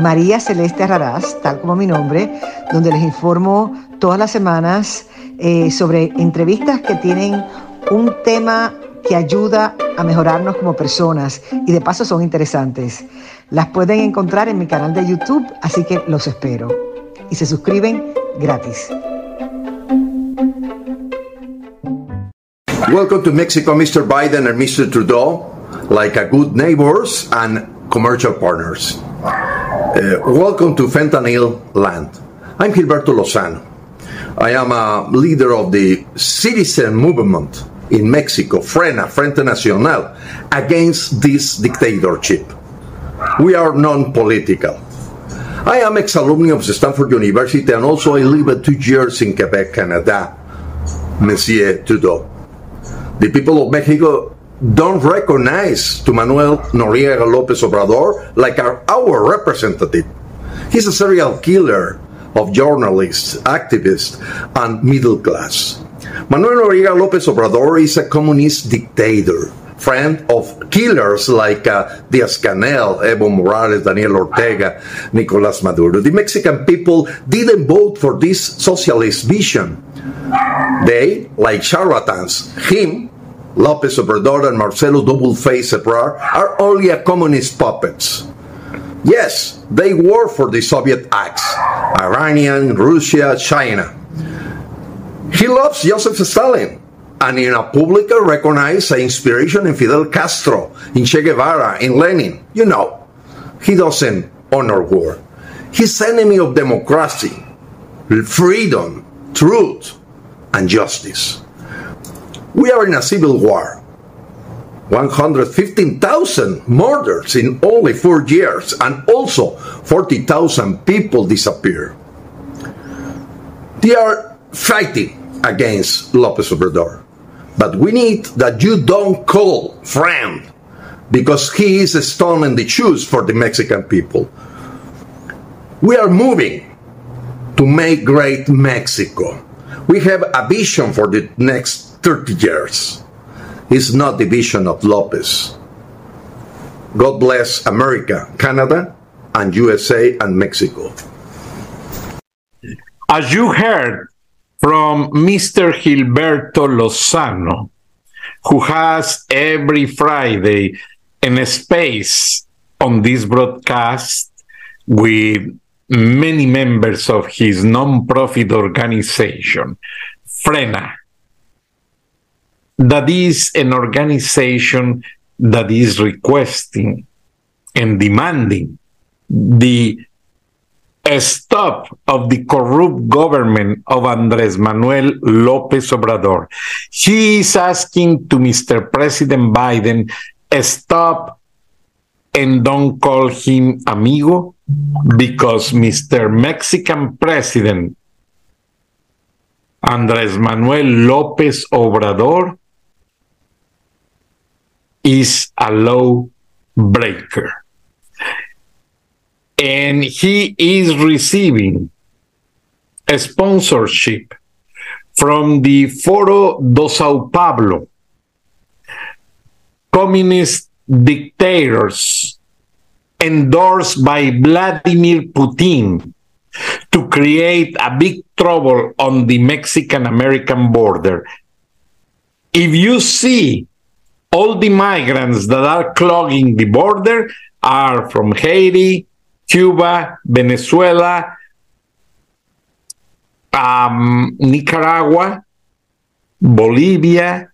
María Celeste Raraz, tal como mi nombre, donde les informo todas las semanas eh, sobre entrevistas que tienen un tema que ayuda a mejorarnos como personas y de paso son interesantes. Las pueden encontrar en mi canal de YouTube, así que los espero. Y se suscriben gratis. Welcome to Mexico, Mr. Biden and Mr. Trudeau, like a good neighbors and commercial partners. Uh, welcome to Fentanyl Land. I'm Gilberto Lozano. I am a leader of the citizen movement in Mexico, Frena, Frente Nacional, against this dictatorship. We are non political. I am ex alumni of Stanford University and also I lived two years in Quebec, Canada, Monsieur Trudeau. The people of Mexico don't recognize to Manuel Noriega Lopez Obrador like our, our representative. He's a serial killer of journalists, activists, and middle class. Manuel Noriega Lopez Obrador is a communist dictator, friend of killers like uh, Diaz Canel, Evo Morales, Daniel Ortega, Nicolas Maduro. The Mexican people didn't vote for this socialist vision. They, like charlatans, him, Lopez Obrador and Marcelo Double Face Ebrard are only a communist puppets. Yes, they work for the Soviet acts Iranian, Russia, China. He loves Joseph Stalin and in a publicly recognized inspiration in Fidel Castro, in Che Guevara, in Lenin. You know, he doesn't honor war. He's enemy of democracy, freedom, truth, and justice. We are in a civil war. 115,000 murders in only four years, and also 40,000 people disappear. They are fighting against Lopez Obrador. But we need that you don't call friend because he is a stone in the shoes for the Mexican people. We are moving to make great Mexico. We have a vision for the next 30 years. It's not the vision of Lopez. God bless America, Canada, and USA and Mexico. As you heard from Mr. Gilberto Lozano, who has every Friday in space on this broadcast with many members of his non-profit organization, Frena, that is an organization that is requesting and demanding the stop of the corrupt government of Andres Manuel Lopez Obrador. He is asking to Mr. President Biden stop and don't call him amigo because Mr. Mexican President Andres Manuel Lopez Obrador is a law breaker. And he is receiving a sponsorship from the Foro do Sao Paulo, communist dictators endorsed by Vladimir Putin to create a big trouble on the Mexican American border. If you see all the migrants that are clogging the border are from Haiti, Cuba, Venezuela, um, Nicaragua, Bolivia,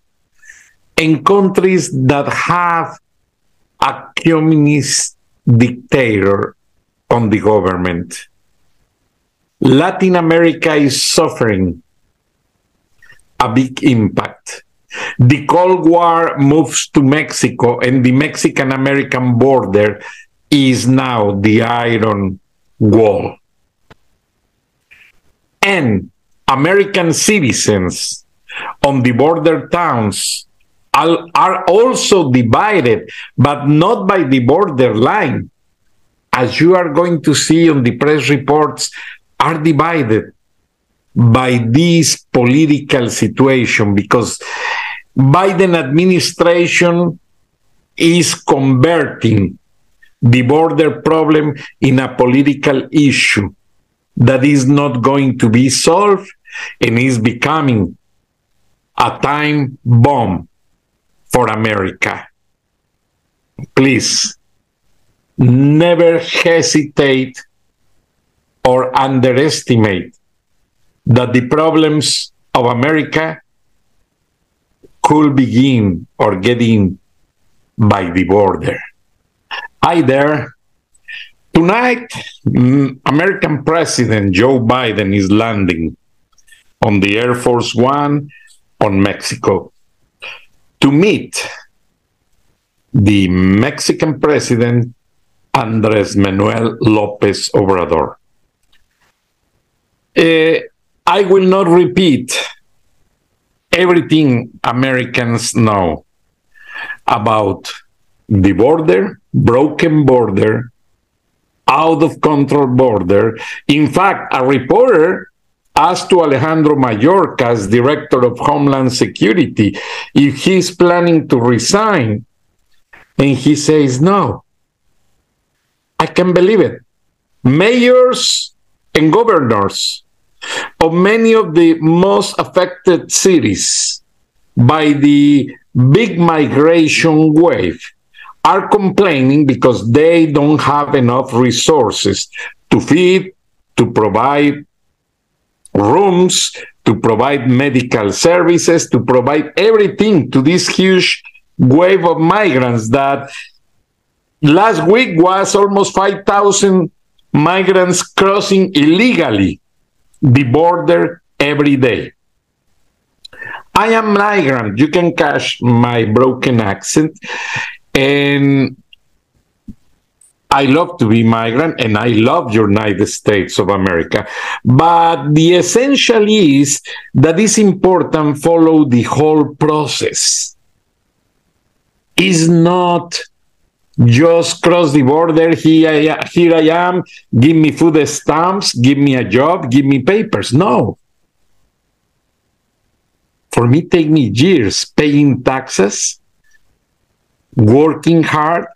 and countries that have a communist dictator on the government. Latin America is suffering a big impact the Cold War moves to Mexico, and the Mexican American border is now the Iron Wall. and American citizens on the border towns are, are also divided, but not by the border line. As you are going to see on the press reports, are divided by this political situation because Biden administration is converting the border problem in a political issue that is not going to be solved and is becoming a time bomb for America. Please never hesitate or underestimate that the problems of America could begin or get in by the border. Hi there. Tonight, mm, American President Joe Biden is landing on the Air Force One on Mexico to meet the Mexican President Andres Manuel Lopez Obrador. Uh, I will not repeat everything Americans know about the border, broken border, out of control border. In fact, a reporter asked to Alejandro Mayorkas, director of Homeland Security, if he's planning to resign. And he says, no. I can't believe it. Mayors and governors of many of the most affected cities by the big migration wave are complaining because they don't have enough resources to feed, to provide rooms, to provide medical services, to provide everything to this huge wave of migrants that last week was almost 5,000 migrants crossing illegally the border every day. I am migrant. You can catch my broken accent. And I love to be migrant and I love United States of America. But the essential is that it's important follow the whole process. Is not just cross the border. Here I, here I am. Give me food stamps. Give me a job. Give me papers. No. For me, take me years paying taxes, working hard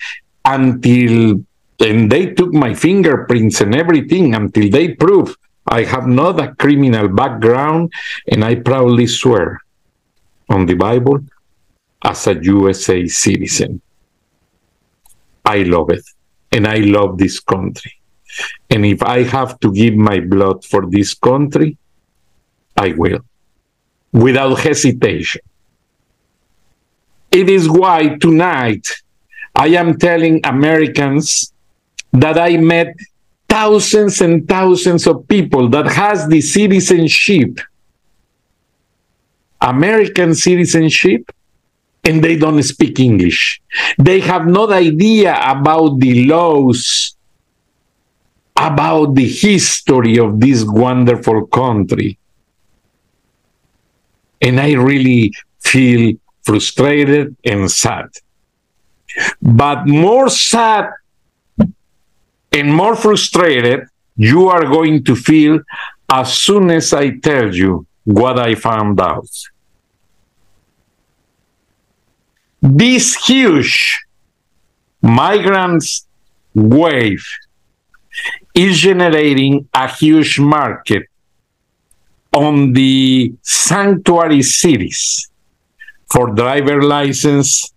until and they took my fingerprints and everything until they prove I have not a criminal background, and I proudly swear on the Bible as a USA citizen. I love it, and I love this country. And if I have to give my blood for this country, I will, without hesitation. It is why tonight I am telling Americans that I met thousands and thousands of people that has the citizenship, American citizenship, and they don't speak English. They have no idea about the laws, about the history of this wonderful country. And I really feel frustrated and sad. But more sad and more frustrated you are going to feel as soon as I tell you what I found out. This huge migrants wave is generating a huge market on the sanctuary cities for driver license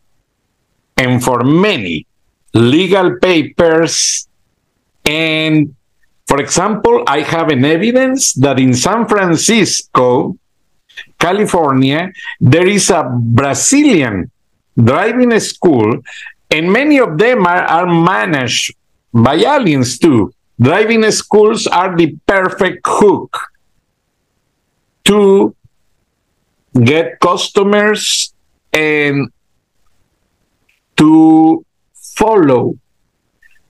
and for many legal papers. And for example, I have an evidence that in San Francisco, California, there is a Brazilian driving school, and many of them are, are managed by aliens too. Driving schools are the perfect hook to get customers and to follow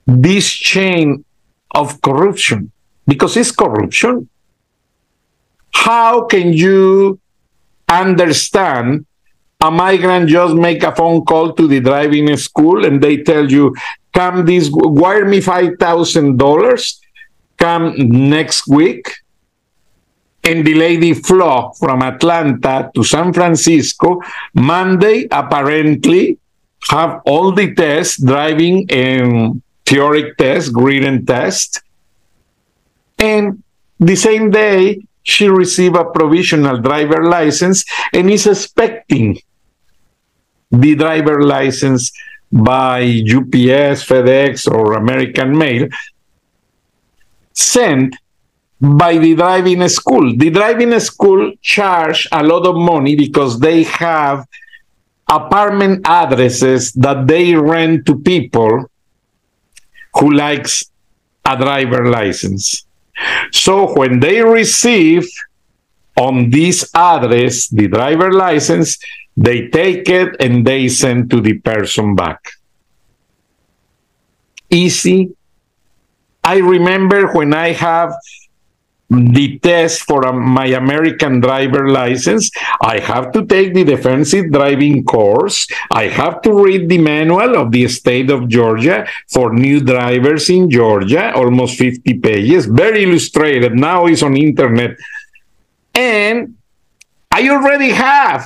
this chain of corruption because it's corruption. How can you understand a migrant just make a phone call to the driving school and they tell you, come this, wire me $5,000, come next week, and the lady flew from Atlanta to San Francisco. Monday, apparently, have all the tests, driving and theoric test, written test. And the same day, she received a provisional driver license and is expecting the driver license by UPS, FedEx, or American Mail sent by the driving school. The driving school charge a lot of money because they have apartment addresses that they rent to people who likes a driver license. So when they receive on this address the driver license, they take it and they send to the person back. Easy. I remember when I have the test for a, my American driver license, I have to take the defensive driving course. I have to read the manual of the state of Georgia for new drivers in Georgia, almost 50 pages, very illustrated. Now it's on internet. And I already have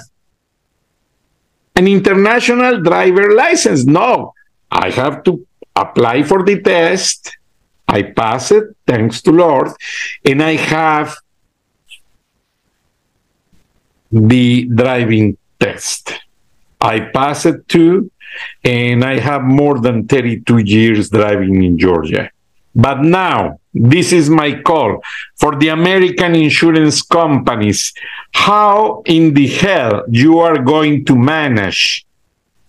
an international driver license. No, I have to apply for the test I pass it, thanks to Lord, and I have the driving test. I pass it too, and I have more than 32 years driving in Georgia. But now, this is my call for the American insurance companies. How in the hell you are going to manage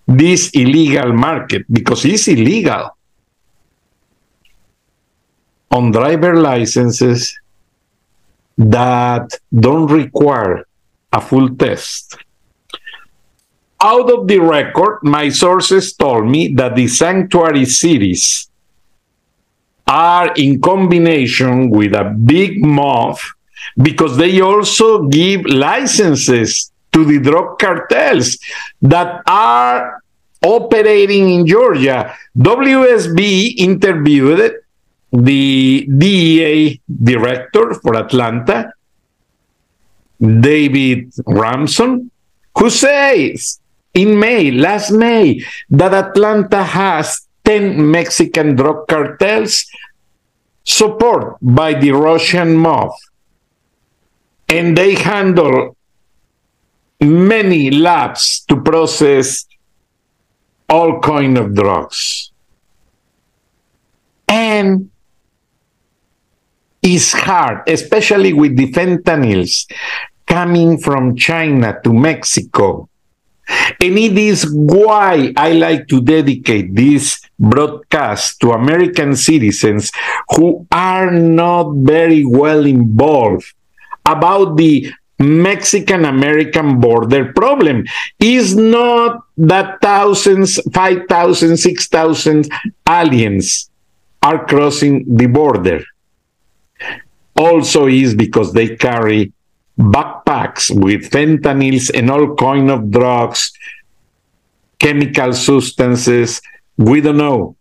this illegal market? Because it's illegal on driver licenses that don't require a full test. Out of the record, my sources told me that the sanctuary cities are in combination with a big mob because they also give licenses to the drug cartels that are operating in Georgia. WSB interviewed the DEA director for Atlanta, David Ramson, who says in May, last May, that Atlanta has 10 Mexican drug cartels supported by the Russian mob. And they handle many labs to process all kind of drugs. And it's hard, especially with the fentanyls coming from China to Mexico. And it is why I like to dedicate this broadcast to American citizens who are not very well involved about the Mexican American border problem. Is not that thousands, 5,000, 6,000 aliens are crossing the border also is because they carry backpacks with fentanyls and all kind of drugs, chemical substances. We don't know.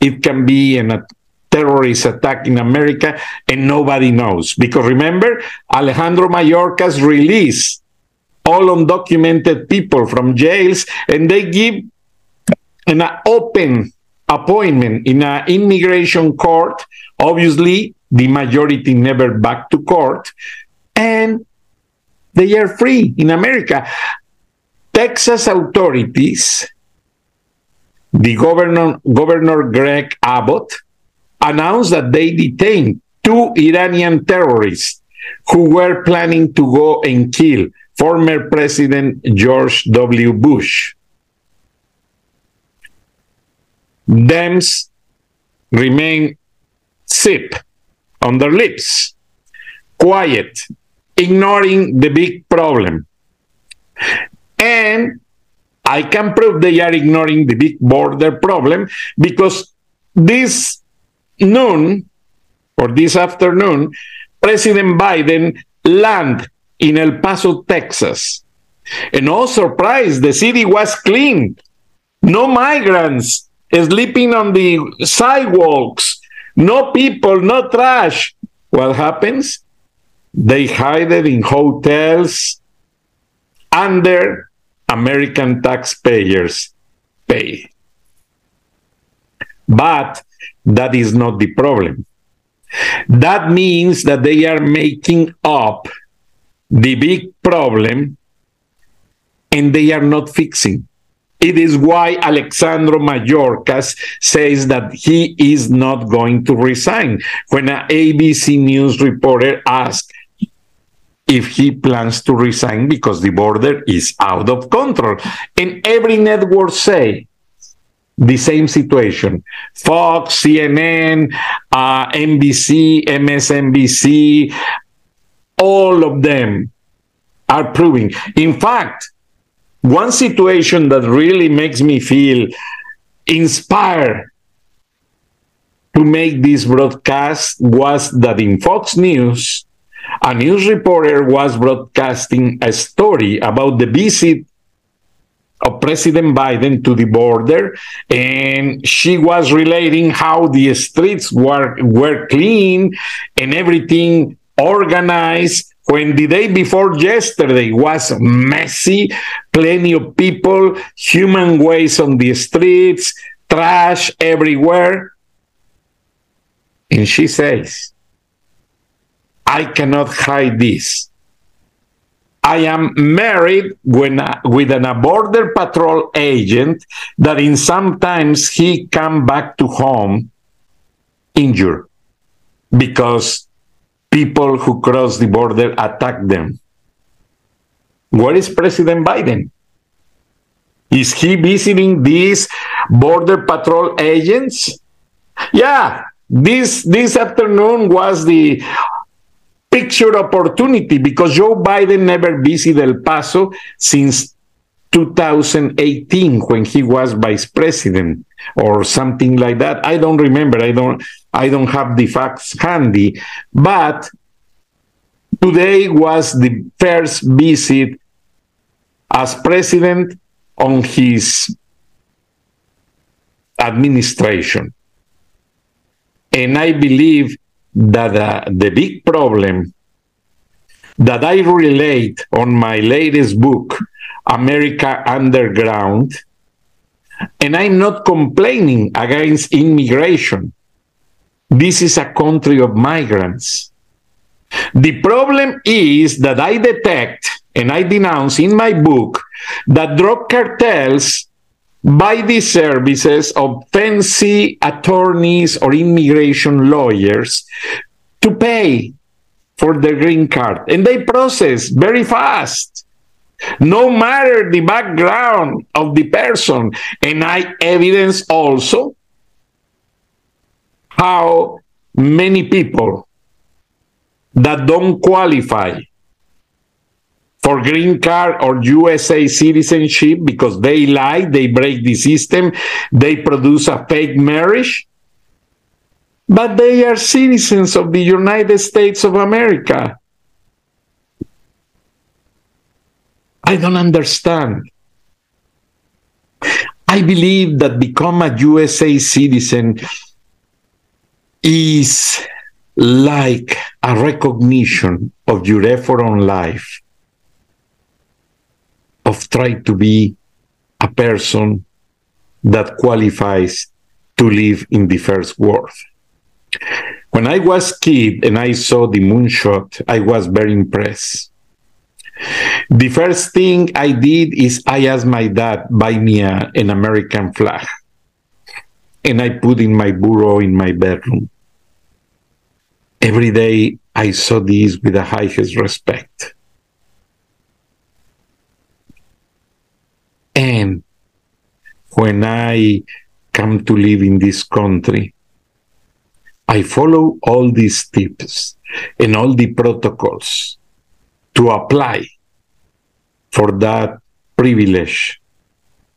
It can be an, a terrorist attack in America and nobody knows. Because remember, Alejandro Mayorkas released all undocumented people from jails and they give an open appointment in an immigration court. Obviously, the majority never back to court, and they are free in America. Texas authorities, the governor, Governor Greg Abbott, announced that they detained two Iranian terrorists who were planning to go and kill former President George W. Bush. Dems remain SIP on their lips, quiet, ignoring the big problem. And I can prove they are ignoring the big border problem because this noon or this afternoon, President Biden land in El Paso, Texas. And no surprise, the city was clean. No migrants sleeping on the sidewalks. No people, no trash. What happens? They hide it in hotels under American taxpayers pay. But that is not the problem. That means that they are making up the big problem and they are not fixing. It is why Alejandro Mayorkas says that he is not going to resign. When an ABC News reporter asked if he plans to resign because the border is out of control, and every network say the same situation. Fox, CNN, uh, NBC, MSNBC, all of them are proving. In fact, one situation that really makes me feel inspired to make this broadcast was that in Fox News, a news reporter was broadcasting a story about the visit of President Biden to the border, and she was relating how the streets were were clean and everything organized. When the day before yesterday was messy, plenty of people, human waste on the streets, trash everywhere. And she says, I cannot hide this. I am married when, with an, a border patrol agent that in sometimes he come back to home injured because people who cross the border attack them. Where is President Biden? Is he visiting these border patrol agents? Yeah, this this afternoon was the picture opportunity because Joe Biden never visited El Paso since 2018 when he was vice president or something like that. I don't remember. I don't I don't have the facts handy, but today was the first visit as president on his administration. And I believe that uh, the big problem that I relate on my latest book, America Underground, and I'm not complaining against immigration. This is a country of migrants. The problem is that I detect and I denounce in my book that drug cartels buy the services of fancy attorneys or immigration lawyers to pay for the green card. And they process very fast, no matter the background of the person. And I evidence also how many people that don't qualify for green card or USA citizenship because they lie, they break the system, they produce a fake marriage. But they are citizens of the United States of America. I don't understand. I believe that become a USA citizen is like a recognition of your effort on life of trying to be a person that qualifies to live in the first world. When I was kid and I saw the moonshot, I was very impressed. The first thing I did is I asked my dad buy me a, an American flag, and I put in my bureau in my bedroom. Every day I saw this with the highest respect. And when I come to live in this country, I follow all these tips and all the protocols to apply for that privilege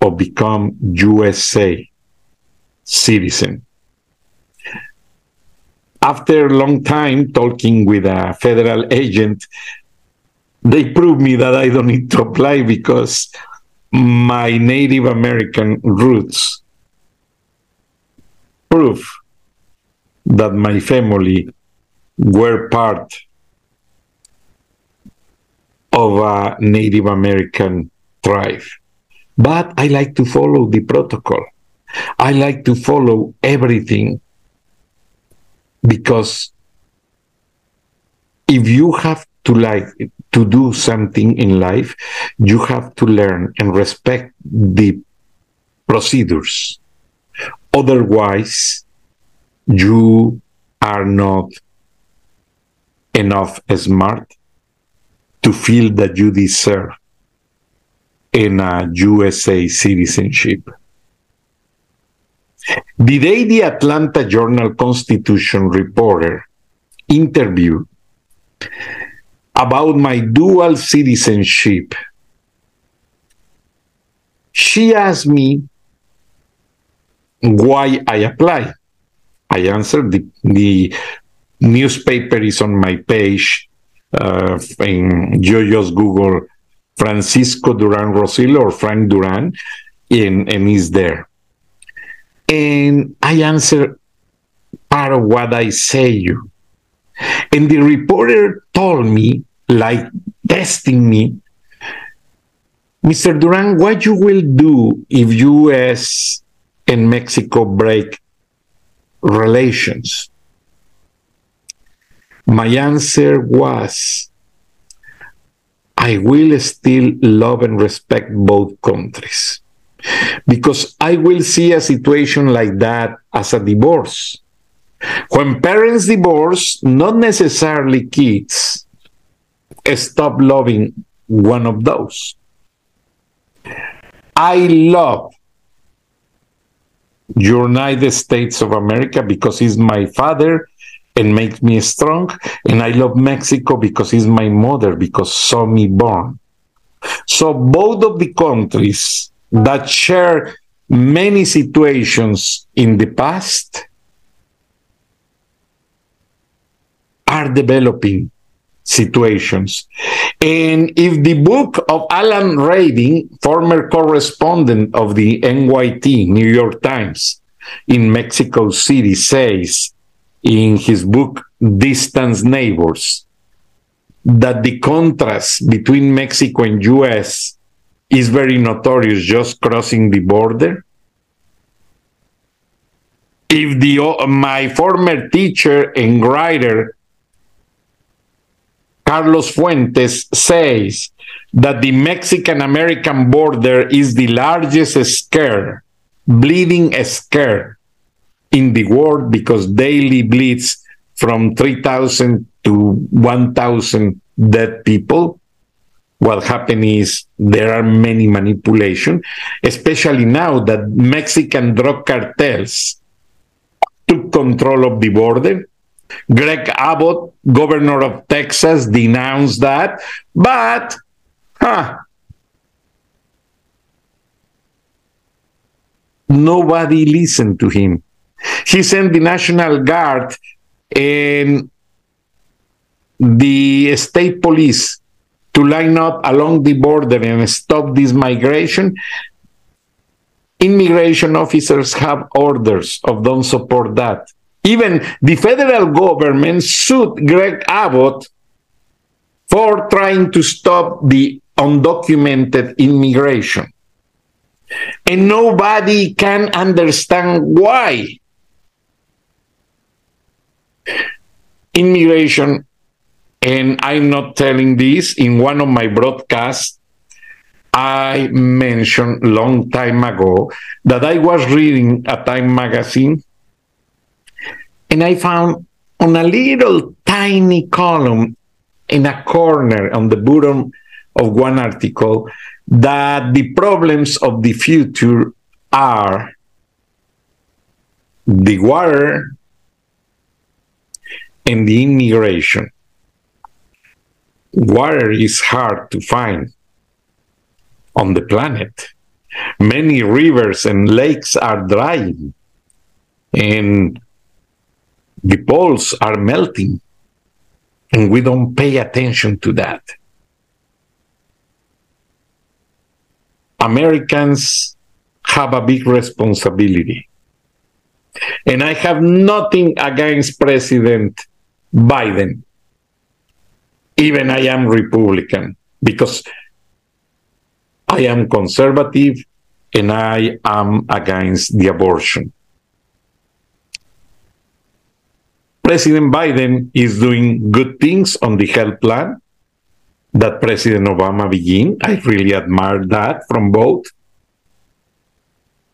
of become USA citizen. After a long time talking with a federal agent, they prove me that I don't need to apply because my Native American roots prove that my family were part of a Native American tribe. But I like to follow the protocol. I like to follow everything because if you have to like to do something in life, you have to learn and respect the procedures. Otherwise, you are not enough smart to feel that you deserve in a USA citizenship. The day the Atlanta Journal Constitution reporter interviewed about my dual citizenship, she asked me why I apply. I answered the, the newspaper is on my page. Uh, in you just Google Francisco Duran Rosillo or Frank Duran, and, and he's there. And I answer part of what I say you. And the reporter told me, like testing me, Mr. Duran, what you will do if US and Mexico break relations? My answer was, I will still love and respect both countries because I will see a situation like that as a divorce. When parents divorce, not necessarily kids stop loving one of those. I love United States of America because he's my father and makes me strong. And I love Mexico because he's my mother, because saw me born. So both of the countries that share many situations in the past are developing situations. And if the book of Alan Riding, former correspondent of the NYT, New York Times, in Mexico City, says in his book Distant Neighbors that the contrast between Mexico and US is very notorious just crossing the border. If the my former teacher and writer Carlos Fuentes says that the Mexican American border is the largest scare, bleeding scare in the world because daily bleeds from 3,000 to 1,000 dead people. What happened is there are many manipulation, especially now that Mexican drug cartels took control of the border. Greg Abbott, governor of Texas, denounced that, but huh, nobody listened to him. He sent the National Guard and the state police to line up along the border and stop this migration. Immigration officers have orders of don't support that. Even the federal government sued Greg Abbott for trying to stop the undocumented immigration. And nobody can understand why. immigration, and I'm not telling this in one of my broadcasts. I mentioned long time ago that I was reading a Time magazine and I found on a little tiny column in a corner on the bottom of one article that the problems of the future are the water and the immigration. Water is hard to find on the planet. Many rivers and lakes are drying, and the poles are melting and we don't pay attention to that. Americans have a big responsibility. And I have nothing against President Biden. Even I am Republican because I am conservative and I am against the abortion. President Biden is doing good things on the health plan that President Obama began. I really admire that from both.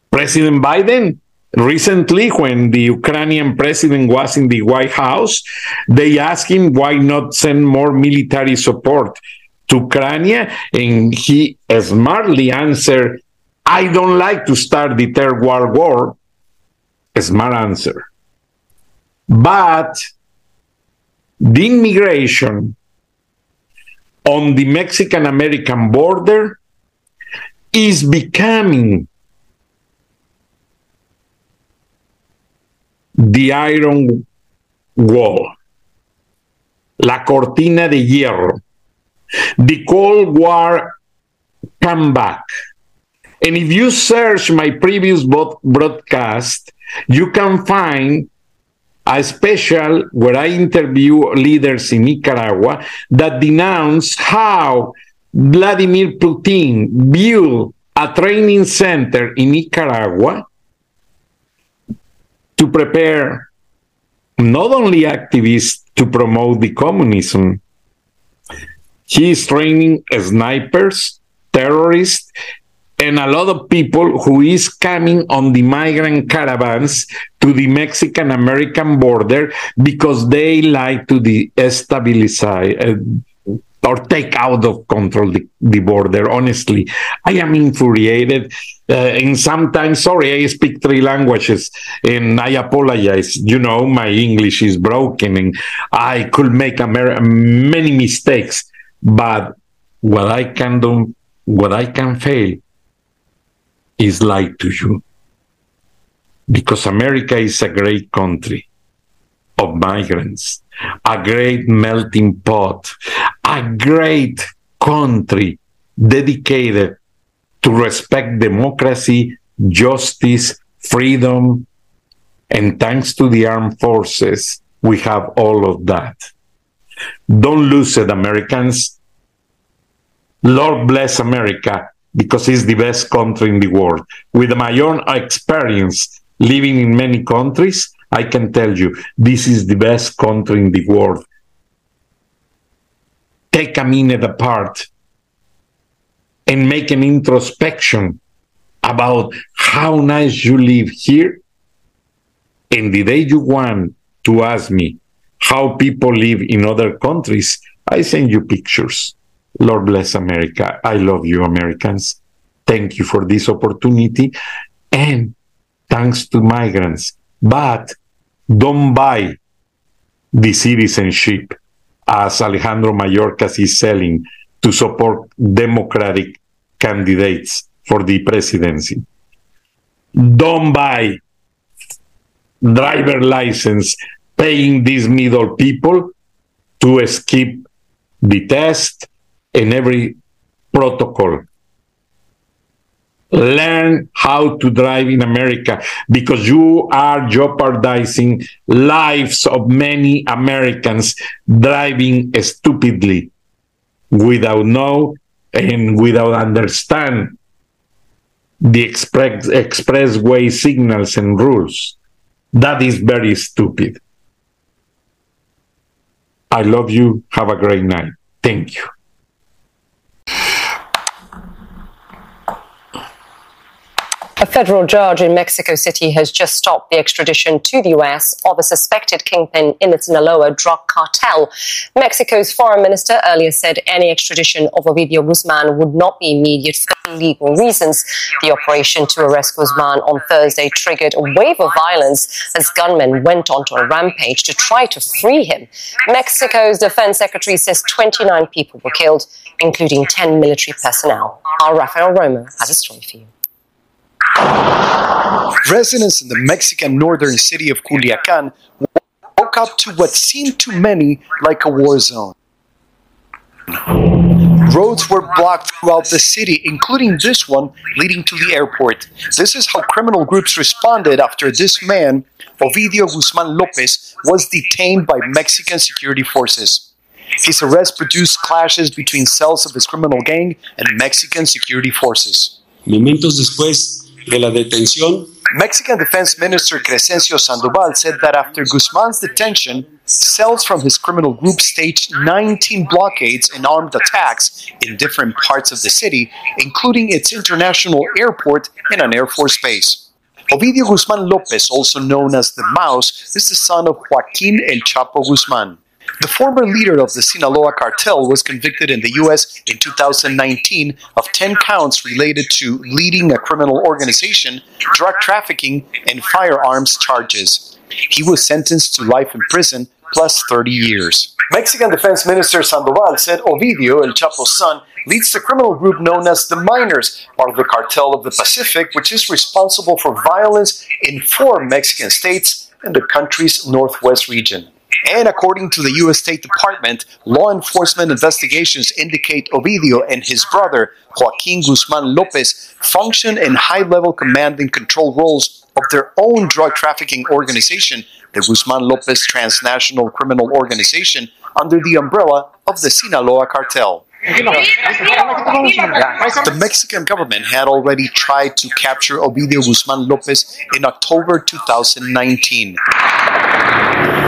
President Biden recently when the ukrainian president was in the white house they asked him why not send more military support to ukraine and he smartly answered i don't like to start the third world war a smart answer but the immigration on the mexican american border is becoming The Iron Wall, la cortina de hierro, the Cold War comeback. And if you search my previous broadcast, you can find a special where I interview leaders in Nicaragua that denounce how Vladimir Putin built a training center in Nicaragua to prepare not only activists to promote the communism, he is training snipers, terrorists, and a lot of people who is coming on the migrant caravans to the Mexican American border because they like to destabilize uh, or take out of control the, the border. Honestly, I am infuriated. Uh, and sometimes, sorry, I speak three languages and I apologize. You know, my English is broken and I could make Amer- many mistakes. But what I can do, what I can fail is lied to you. Because America is a great country of migrants, a great melting pot, a great country dedicated to respect democracy, justice, freedom, and thanks to the armed forces, we have all of that. Don't lose it, Americans. Lord bless America because it's the best country in the world. With my own experience living in many countries, I can tell you this is the best country in the world. Take a minute apart and make an introspection about how nice you live here. And the day you want to ask me how people live in other countries, I send you pictures. Lord bless America. I love you, Americans. Thank you for this opportunity. And thanks to migrants. But don't buy the citizenship as Alejandro Mayorkas is selling to support Democratic candidates for the presidency. Don't buy driver license paying these middle people to skip the test and every protocol learn how to drive in America because you are jeopardizing lives of many Americans driving stupidly without know and without understand the express expressway signals and rules. That is very stupid. I love you. Have a great night. Thank you. A federal judge in Mexico City has just stopped the extradition to the U.S. of a suspected kingpin in the Sinaloa drug cartel. Mexico's foreign minister earlier said any extradition of Ovidio Guzman would not be immediate for legal reasons. The operation to arrest Guzman on Thursday triggered a wave of violence as gunmen went onto a rampage to try to free him. Mexico's defense secretary says 29 people were killed, including 10 military personnel. Our Rafael Romo has a story for you. Residents in the Mexican northern city of Culiacan woke up to what seemed to many like a war zone. Roads were blocked throughout the city, including this one leading to the airport. This is how criminal groups responded after this man, Ovidio Guzman Lopez, was detained by Mexican security forces. His arrest produced clashes between cells of his criminal gang and Mexican security forces. Momentos después de la detención, Mexican Defense Minister Cresencio Sandoval said that after Guzman's detention, cells from his criminal group staged 19 blockades and armed attacks in different parts of the city, including its international airport and an Air Force base. Ovidio Guzman Lopez, also known as the Mouse, is the son of Joaquin El Chapo Guzman. The former leader of the Sinaloa cartel was convicted in the U.S. in 2019 of 10 counts related to leading a criminal organization, drug trafficking, and firearms charges. He was sentenced to life in prison plus 30 years. Mexican Defense Minister Sandoval said Ovidio, El Chapo's son, leads the criminal group known as the Miners, part of the Cartel of the Pacific, which is responsible for violence in four Mexican states and the country's northwest region. And according to the U.S. State Department, law enforcement investigations indicate Ovidio and his brother, Joaquin Guzman Lopez, function in high level command and control roles of their own drug trafficking organization, the Guzman Lopez Transnational Criminal Organization, under the umbrella of the Sinaloa cartel. The Mexican government had already tried to capture Ovidio Guzman Lopez in October 2019.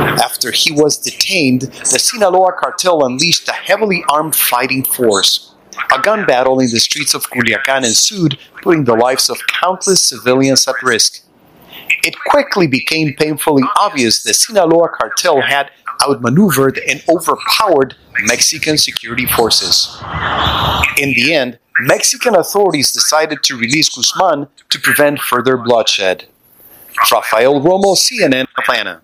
After he was detained, the Sinaloa cartel unleashed a heavily armed fighting force. A gun battle in the streets of Culiacan ensued, putting the lives of countless civilians at risk. It quickly became painfully obvious the Sinaloa cartel had outmaneuvered and overpowered Mexican security forces. In the end, Mexican authorities decided to release Guzman to prevent further bloodshed. Rafael Romo, CNN, Atlanta.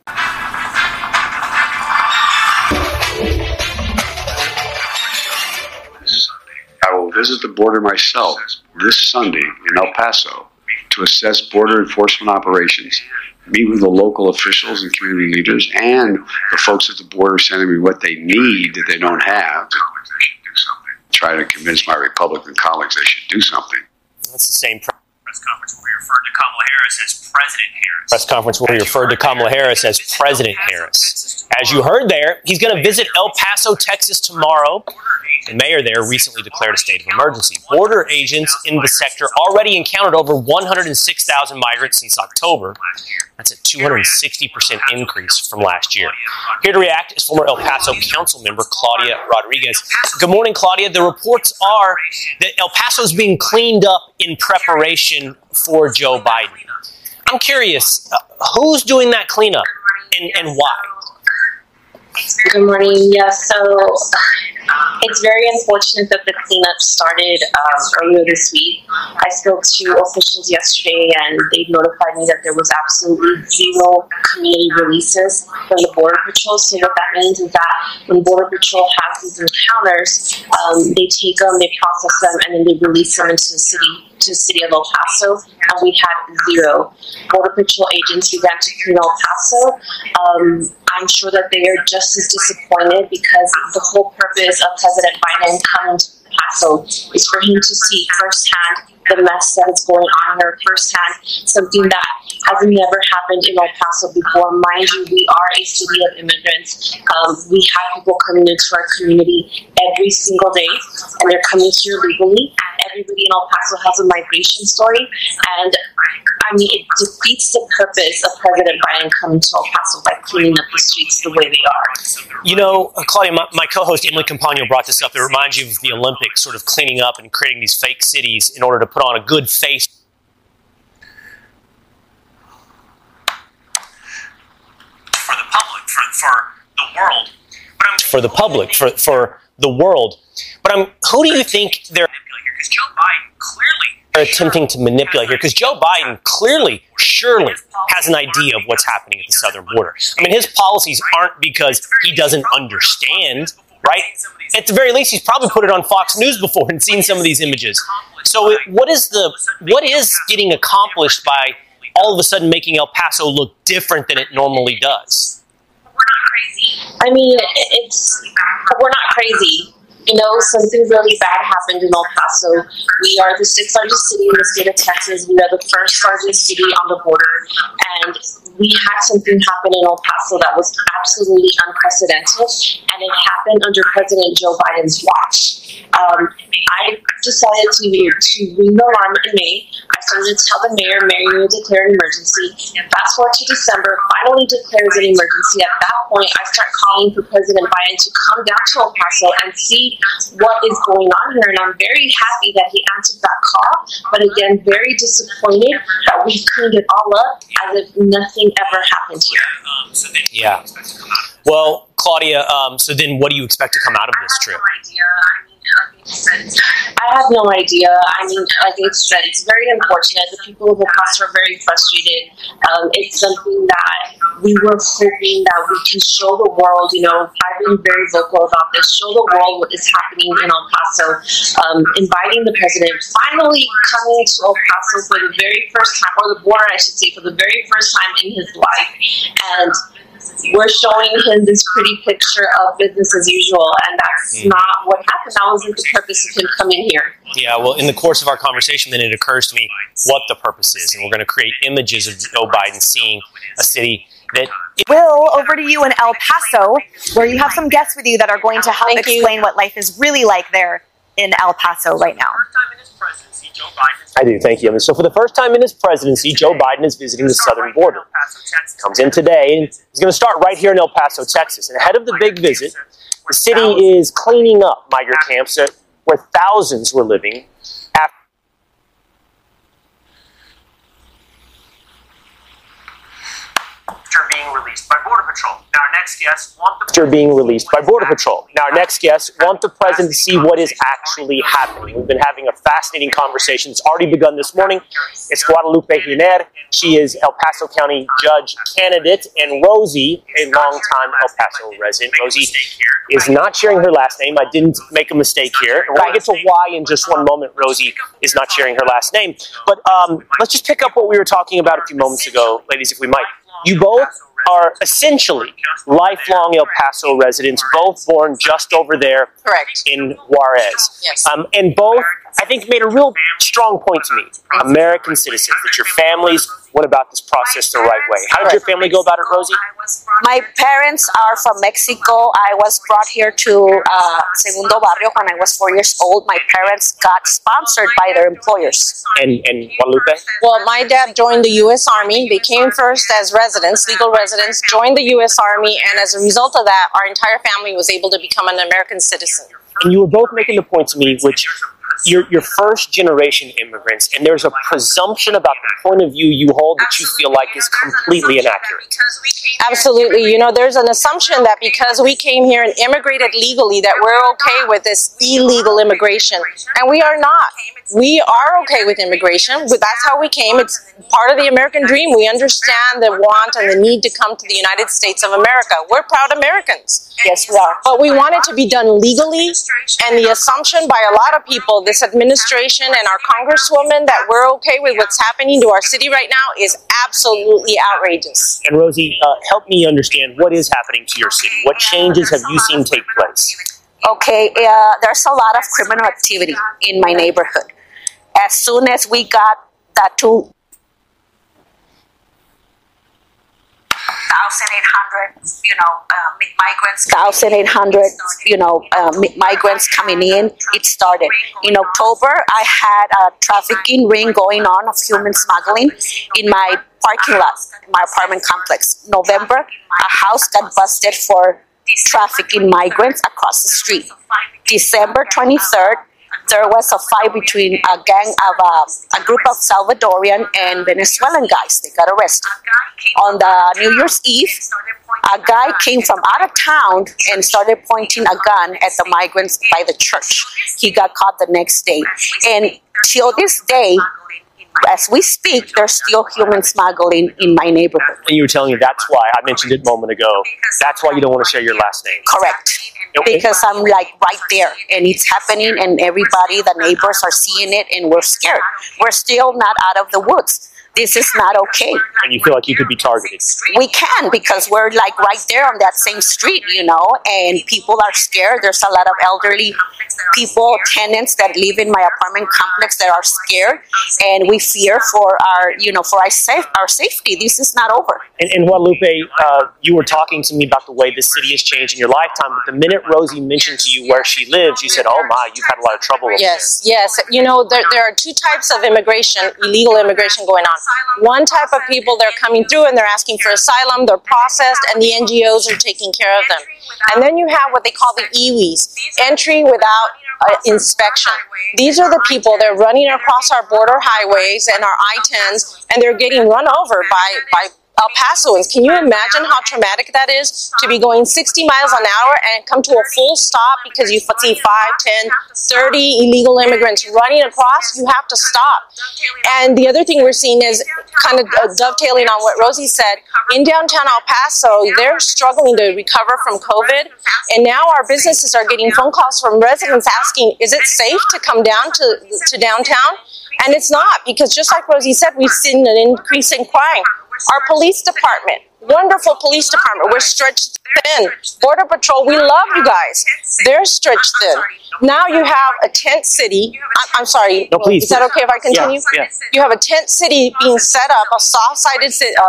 Will visit the border myself this Sunday in El Paso to assess border enforcement operations, meet with the local officials and community leaders, and the folks at the border sending me what they need that they don't have. Try to convince my Republican colleagues they should do something. That's the same press conference where he referred to Kamala Harris as President Harris. Press conference where he referred to Kamala Harris as President Harris. As you heard there, he's going to visit El Paso, Texas tomorrow. The mayor there recently declared a state of emergency. Border agents in the sector already encountered over 106,000 migrants since October. That's a 260% increase from last year. Here to react is former El Paso council member Claudia Rodriguez. Good morning, Claudia. The reports are that El Paso is being cleaned up in preparation for Joe Biden. I'm curious, uh, who's doing that cleanup and, and why? Good morning. Yes, so it's very unfortunate that the cleanup started um, earlier this week. I spoke to officials yesterday, and they notified me that there was absolutely zero community releases from the Border Patrol. So what that means is that when Border Patrol has these encounters, um, they take them, they process them, and then they release them into the city to the city of El Paso, and we had zero. Border Patrol agents began to clean El Paso. Um, I'm sure that they are just as disappointed because the whole purpose of President Biden coming to El Paso is for him to see firsthand the mess that is going on here firsthand, something that has never happened in El Paso before. Mind you, we are a city of immigrants. Um, we have people coming into our community every single day, and they're coming here legally. Everybody in El Paso has a migration story, and I mean, it defeats the purpose of President Biden coming to El Paso by cleaning up the streets the way they are. You know, uh, Claudia, my, my co host Emily Campagno brought this up. It reminds you of the Olympics, sort of cleaning up and creating these fake cities in order to put on a good face. For the public, for, for the world. But I'm, for the public, for, for the world. But I'm, who do you think they're because Joe Biden clearly are attempting to manipulate here because Joe Biden clearly, surely has an idea of what's happening at the southern border. I mean, his policies aren't because he doesn't understand, right? At the very least, he's probably put it on Fox News before and seen some of these images. So, what is the what is getting accomplished by all of a sudden making El Paso look different than it normally does? We're not crazy. I mean, it's we're not crazy you know, something really bad happened in El Paso. We are the sixth largest city in the state of Texas. We are the first largest city on the border. And we had something happen in El Paso that was absolutely unprecedented. And it happened under President Joe Biden's watch. Um, I decided to, to ring the alarm in May. To tell the mayor, Mayor, you declare an emergency. Fast forward to December, finally declares an emergency. At that point, I start calling for President Biden to come down to El Paso and see what is going on here. And I'm very happy that he answered that call, but again, very disappointed that we cleaned it all up as if nothing ever happened here. Yeah. Well, Claudia, um, so then what do you expect to come out of this trip? I have no idea. I mean, like I said, it's very unfortunate. The people of El Paso are very frustrated. Um, it's something that we were hoping that we can show the world. You know, I've been very vocal about this. Show the world what is happening in El Paso. Um, inviting the president, finally coming to El Paso for the very first time, or the border, I should say, for the very first time in his life, and we're showing him this pretty picture of business as usual, and that's Mm. not what happened. That wasn't the purpose of him coming here. Yeah, well, in the course of our conversation, then it occurs to me what the purpose is. And we're going to create images of Joe Biden seeing a city that Will, over to you in El Paso, where you have some guests with you that are going to help Thank you. explain what life is really like there in El Paso right now. I do, thank you. So, for the first time in his presidency, Joe Biden is visiting the southern border. Comes in today, and he's going to start right here in El Paso, Texas. And ahead of the big visit, the city is cleaning up migrant camps where thousands were living After being released by Border Patrol. Now, our next guest want the After being released by Border Patrol. Now, our next guests want the president to see what is actually happening. We've been having a fascinating conversation. It's already begun this morning. It's Guadalupe Giner. She is El Paso County Judge candidate, and Rosie, a longtime El Paso resident. Rosie is not sharing her last name. I didn't make a mistake here. We're going to get to why in just one moment Rosie is not sharing her last name. But um, let's just pick up what we were talking about a few moments ago, ladies, if we might. You both are essentially lifelong El Paso residents, both born just over there Correct. in Juarez. Yes. Um, and both, I think, made a real strong point to me. American citizens, that your families went about this process the right way. How did your family go about it, Rosie? My parents are from Mexico. I was brought here to uh, Segundo Barrio when I was four years old. My parents got sponsored by their employers. And, and Guadalupe? Well, my dad joined the U.S. Army. They came first as residents, legal residents, joined the U.S. Army, and as a result of that, our entire family was able to become an American citizen. And you were both making the point to me, which you're, you're first generation immigrants, and there's a presumption about the point of view you hold that you feel like is completely inaccurate. Absolutely. You know, there's an assumption that because we came here and immigrated legally, that we're okay with this illegal immigration. And we are not. We are okay with immigration. But That's how we came. It's part of the American dream. We understand the want and the need to come to the United States of America. We're proud Americans. Yes, we are. But we want it to be done legally. And the assumption by a lot of people, this administration and our congresswoman, that we're okay with what's happening to our city right now is absolutely outrageous. And Rosie, uh, help me understand what is happening to your city. What changes have you seen take place? Okay, uh, there's a lot of criminal activity in my neighborhood. As soon as we got that two thousand eight hundred, you know, uh, migrants. Thousand eight hundred, you know, uh, migrants coming in. It started in October. I had a trafficking ring going on of human smuggling in my parking lot, in my apartment complex. November, a house got busted for trafficking migrants across the street. December 23rd, there was a fight between a gang of uh, a group of Salvadorian and Venezuelan guys. They got arrested. On the New Year's Eve, a guy came from out of town and started pointing a gun at the migrants by the church. He got caught the next day. And till this day, as we speak, there's still human smuggling in my neighborhood. And you were telling me that's why I mentioned it a moment ago. That's why you don't want to share your last name. Correct. Because I'm like right there and it's happening and everybody, the neighbors are seeing it and we're scared. We're still not out of the woods. This is not okay. And you feel like you could be targeted. We can because we're like right there on that same street, you know, and people are scared. There's a lot of elderly people, tenants that live in my apartment complex that are scared, and we fear for our, you know, for our, safe, our safety. This is not over. And, and Guadalupe, uh, you were talking to me about the way the city has changed in your lifetime, but the minute Rosie mentioned to you where she lives, you said, "Oh my, you've had a lot of trouble." with Yes, yes. You know, there, there are two types of immigration, illegal immigration going on. One type of people, they're coming through and they're asking for asylum, they're processed, and the NGOs are taking care of them. And then you have what they call the EWIs, entry without uh, inspection. These are the people, they're running across our border highways and our I-10s, and they're getting run over by, by El Pasoans. Can you imagine how traumatic that is to be going 60 miles an hour and come to a full stop because you see 5, 10, 30 illegal immigrants running across? You have to stop. And the other thing we're seeing is kind of uh, dovetailing on what Rosie said. In downtown El Paso, they're struggling to recover from COVID. And now our businesses are getting phone calls from residents asking, is it safe to come down to, to downtown? And it's not because just like Rosie said, we've seen an increase in crime. Our police department, wonderful police department, we're stretched thin. Border Patrol, we love you guys. They're stretched thin. Now you have a tent city. I'm, I'm sorry. No, please, Is that okay if I continue? Yeah, yeah. You have a tent city being set up, a soft-sided uh,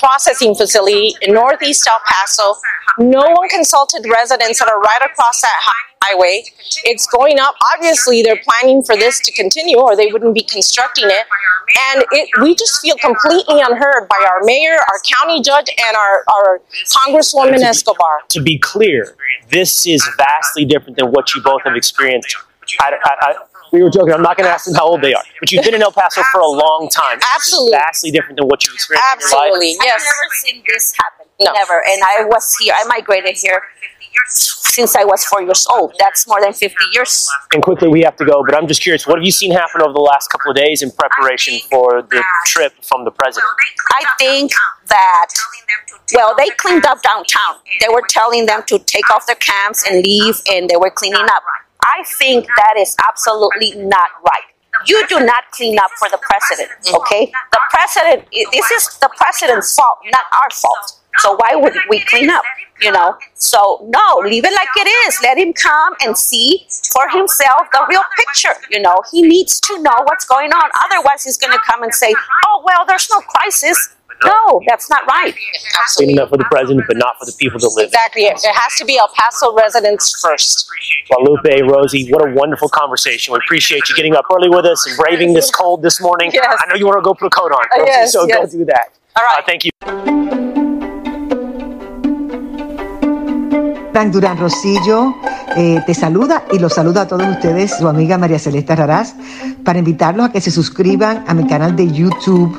processing facility in northeast El Paso. No one consulted residents that are right across that highway. It's going up. Obviously, they're planning for this to continue, or they wouldn't be constructing it. And it, we just feel completely unheard by our mayor, our county judge, and our, our Congresswoman Escobar. To be clear, this is vastly different than what you both have experienced. I, I, I, we were joking. I'm not going to ask them how old they are, but you've been in El Paso for a long time. This is Absolutely. vastly different than what you've experienced in your life. Absolutely, yes. I've never seen this happen. Never. And I was here, I migrated here since I was four years old. That's more than 50 years. And quickly, we have to go, but I'm just curious, what have you seen happen over the last couple of days in preparation for the trip from the president? I think that, well, they cleaned up downtown. They were telling them to take off their cams and leave, and they were cleaning up. I think that is absolutely not right. You do not clean up for the president, okay? The president, this is the president's fault, not our fault. So why would we clean up? You know? So no, leave it like it is. Let him come and see for himself the real picture. You know, he needs to know what's going on. Otherwise, he's going to come and say, "Oh well, there's no crisis." No, that's not right. Cleaning up for the president, but not for the people that live. Exactly. It has to be El Paso residents first. Guadalupe, Rosie, what a wonderful conversation. We appreciate you getting up early with us and braving this cold this morning. Yes. I know you want to go put a coat on, Uh, yes, so yes. go do that. All right. Uh, thank you. Frank Durán Rosillo eh, te saluda y los saluda a todos ustedes, su amiga María Celeste Arrarás, para invitarlos a que se suscriban a mi canal de YouTube